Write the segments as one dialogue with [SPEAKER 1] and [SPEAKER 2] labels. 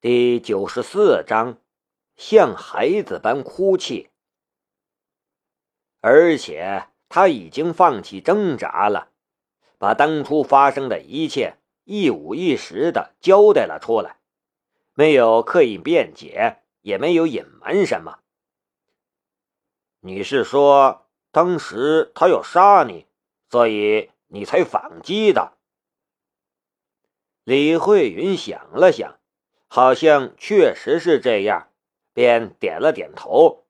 [SPEAKER 1] 第九十四章，像孩子般哭泣。而且他已经放弃挣扎了，把当初发生的一切一五一十的交代了出来，没有刻意辩解，也没有隐瞒什么。你是说，当时他要杀你，所以你才反击的？李慧云想了想。好像确实是这样，便点了点头，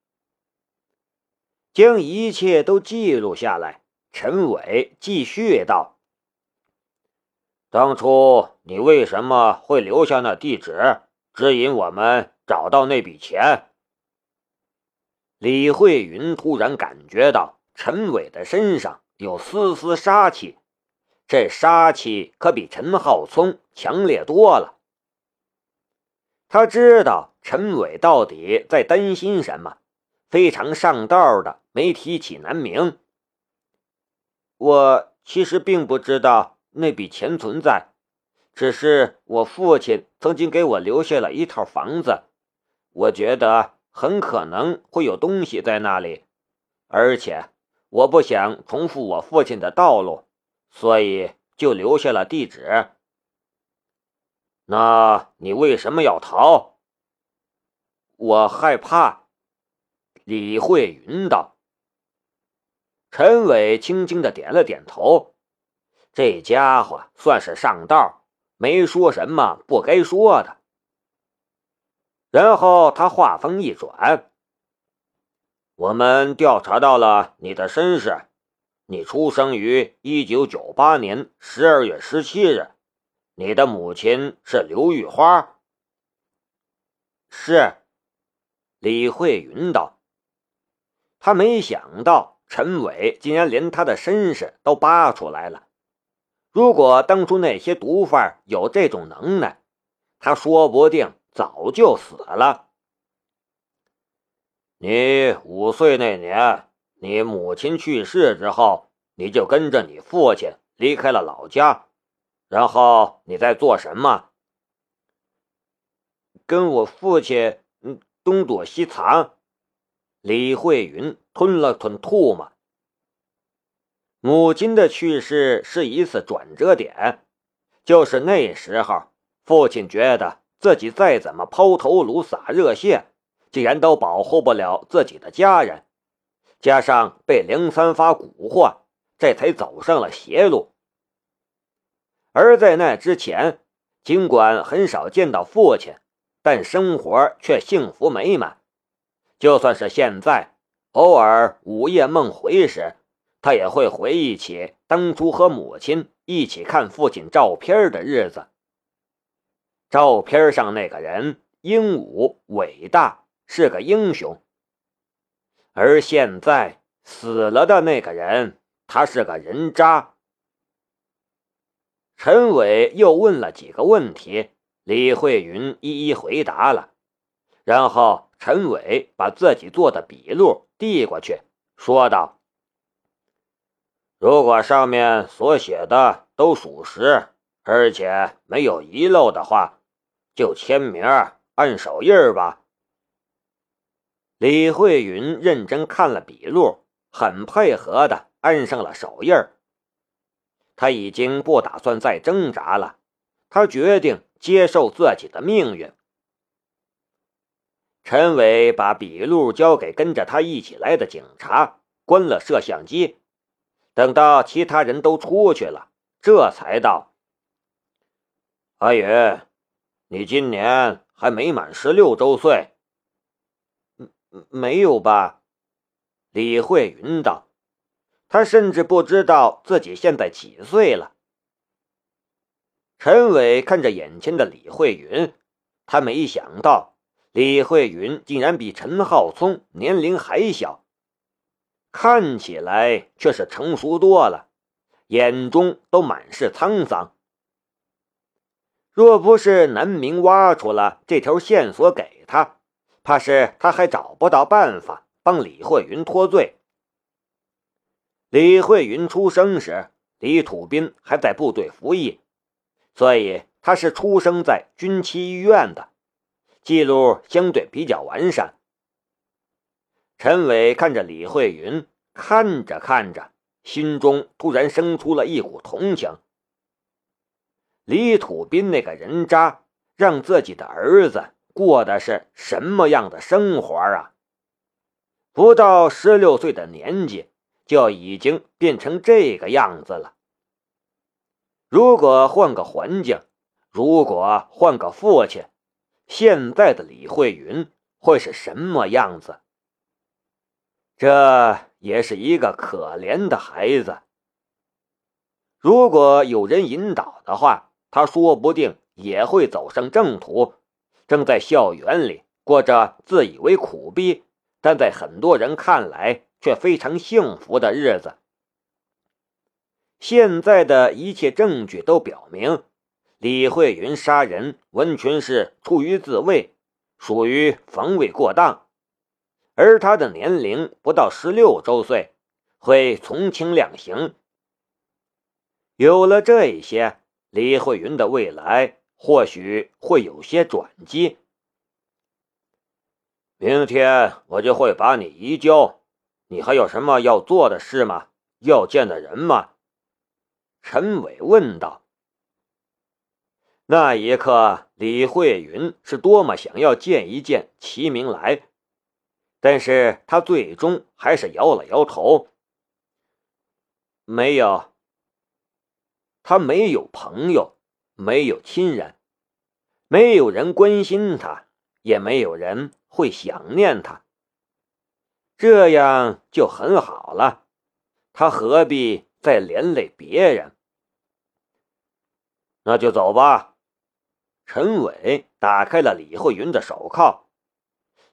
[SPEAKER 1] 将一切都记录下来。陈伟继续道：“当初你为什么会留下那地址，指引我们找到那笔钱？”李慧云突然感觉到陈伟的身上有丝丝杀气，这杀气可比陈浩聪强烈多了。他知道陈伟到底在担心什么，非常上道的没提起南明。我其实并不知道那笔钱存在，只是我父亲曾经给我留下了一套房子，我觉得很可能会有东西在那里，而且我不想重复我父亲的道路，所以就留下了地址。那你为什么要逃？我害怕。李慧云道。陈伟轻轻的点了点头。这家伙算是上道，没说什么不该说的。然后他话锋一转：“我们调查到了你的身世，你出生于一九九八年十二月十七日。”你的母亲是刘玉花。是，李慧云道。他没想到陈伟竟然连他的身世都扒出来了。如果当初那些毒贩有这种能耐，他说不定早就死了。你五岁那年，你母亲去世之后，你就跟着你父亲离开了老家。然后你在做什么？跟我父亲嗯东躲西藏。李慧云吞了吞唾沫。母亲的去世是一次转折点，就是那时候，父亲觉得自己再怎么抛头颅洒热血，竟然都保护不了自己的家人，加上被梁三发蛊惑，这才走上了邪路。而在那之前，尽管很少见到父亲，但生活却幸福美满。就算是现在，偶尔午夜梦回时，他也会回忆起当初和母亲一起看父亲照片的日子。照片上那个人英武伟大，是个英雄。而现在死了的那个人，他是个人渣。陈伟又问了几个问题，李慧云一一回答了。然后陈伟把自己做的笔录递过去，说道：“如果上面所写的都属实，而且没有遗漏的话，就签名按手印吧。”李慧云认真看了笔录，很配合的按上了手印儿。他已经不打算再挣扎了，他决定接受自己的命运。陈伟把笔录交给跟着他一起来的警察，关了摄像机。等到其他人都出去了，这才道：“阿云，你今年还没满十六周岁。”“没有吧？”李慧云道。他甚至不知道自己现在几岁了。陈伟看着眼前的李慧云，他没想到李慧云竟然比陈浩聪年龄还小，看起来却是成熟多了，眼中都满是沧桑。若不是南明挖出了这条线索给他，怕是他还找不到办法帮李慧云脱罪。李慧云出生时，李土斌还在部队服役，所以他是出生在军区医院的，记录相对比较完善。陈伟看着李慧云，看着看着，心中突然生出了一股同情。李土斌那个人渣，让自己的儿子过的是什么样的生活啊？不到十六岁的年纪，就已经变成这个样子了。如果换个环境，如果换个父亲，现在的李慧云会是什么样子？这也是一个可怜的孩子。如果有人引导的话。他说不定也会走上正途，正在校园里过着自以为苦逼，但在很多人看来却非常幸福的日子。现在的一切证据都表明，李慧云杀人完全是出于自卫，属于防卫过当，而他的年龄不到十六周岁，会从轻量刑。有了这一些。李慧云的未来或许会有些转机。明天我就会把你移交。你还有什么要做的事吗？要见的人吗？陈伟问道。那一刻，李慧云是多么想要见一见齐明来，但是他最终还是摇了摇头。没有。他没有朋友，没有亲人，没有人关心他，也没有人会想念他。这样就很好了，他何必再连累别人？那就走吧。陈伟打开了李慧云的手铐，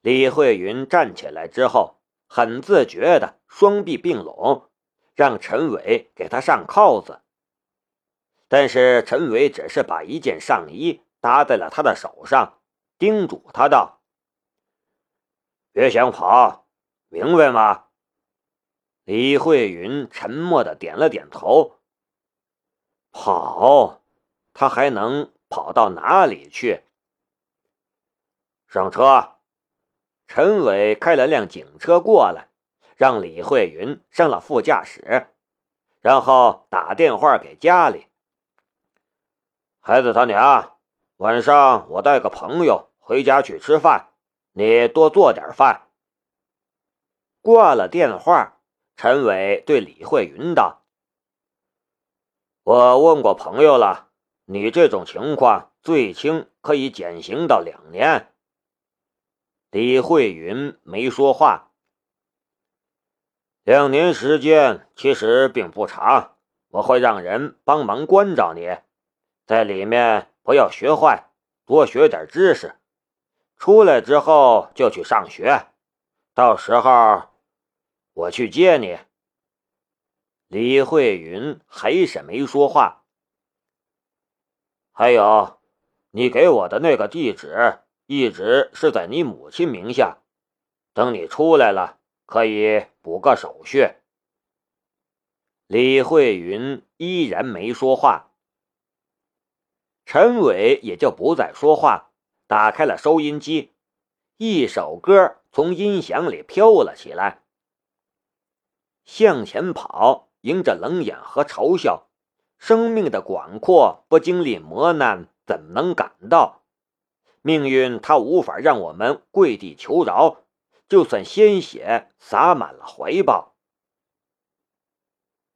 [SPEAKER 1] 李慧云站起来之后，很自觉的双臂并拢，让陈伟给他上铐子。但是陈伟只是把一件上衣搭在了他的手上，叮嘱他道：“别想跑，明白吗？”李慧云沉默的点了点头。跑，他还能跑到哪里去？上车，陈伟开了辆警车过来，让李慧云上了副驾驶，然后打电话给家里。孩子他娘，晚上我带个朋友回家去吃饭，你多做点饭。挂了电话，陈伟对李慧云道：“我问过朋友了，你这种情况最轻可以减刑到两年。”李慧云没说话。两年时间其实并不长，我会让人帮忙关照你。在里面不要学坏，多学点知识。出来之后就去上学，到时候我去接你。李慧云还是没说话。还有，你给我的那个地址一直是在你母亲名下，等你出来了可以补个手续。李慧云依然没说话。陈伟也就不再说话，打开了收音机，一首歌从音响里飘了起来。向前跑，迎着冷眼和嘲笑，生命的广阔不经历磨难怎能感到？命运它无法让我们跪地求饶，就算鲜血洒满了怀抱。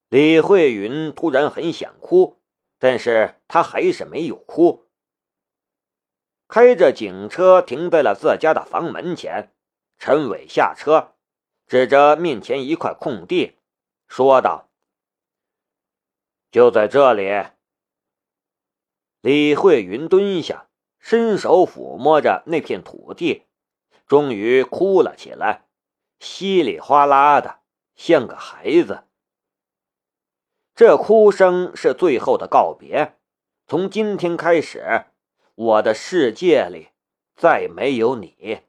[SPEAKER 1] 李慧云突然很想哭。但是他还是没有哭。开着警车停在了自家的房门前，陈伟下车，指着面前一块空地，说道：“就在这里。”李慧云蹲下，伸手抚摸着那片土地，终于哭了起来，稀里哗啦的，像个孩子。这哭声是最后的告别。从今天开始，我的世界里再没有你。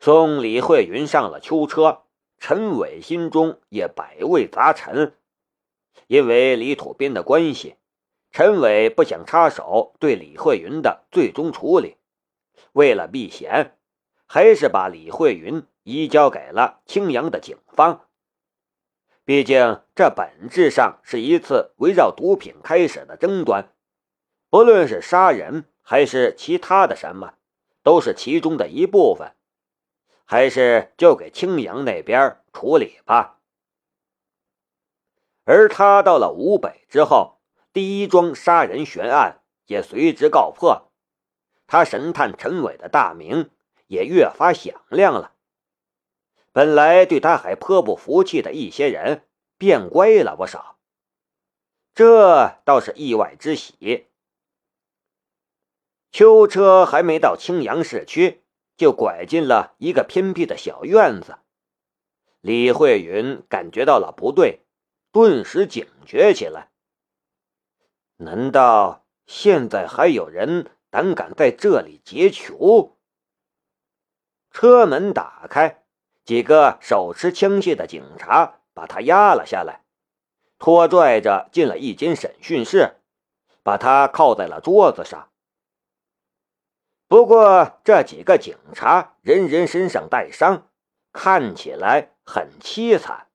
[SPEAKER 1] 送李慧云上了囚车，陈伟心中也百味杂陈。因为李土斌的关系，陈伟不想插手对李慧云的最终处理，为了避嫌，还是把李慧云移交给了青阳的警方。毕竟，这本质上是一次围绕毒品开始的争端，不论是杀人还是其他的什么，都是其中的一部分。还是就给青阳那边处理吧。而他到了吴北之后，第一桩杀人悬案也随之告破，他神探陈伟的大名也越发响亮了。本来对他还颇不服气的一些人变乖了不少，这倒是意外之喜。秋车还没到青阳市区。就拐进了一个偏僻的小院子，李慧云感觉到了不对，顿时警觉起来。难道现在还有人胆敢在这里劫囚？车门打开，几个手持枪械的警察把他压了下来，拖拽着进了一间审讯室，把他靠在了桌子上。不过，这几个警察人人身上带伤，看起来很凄惨。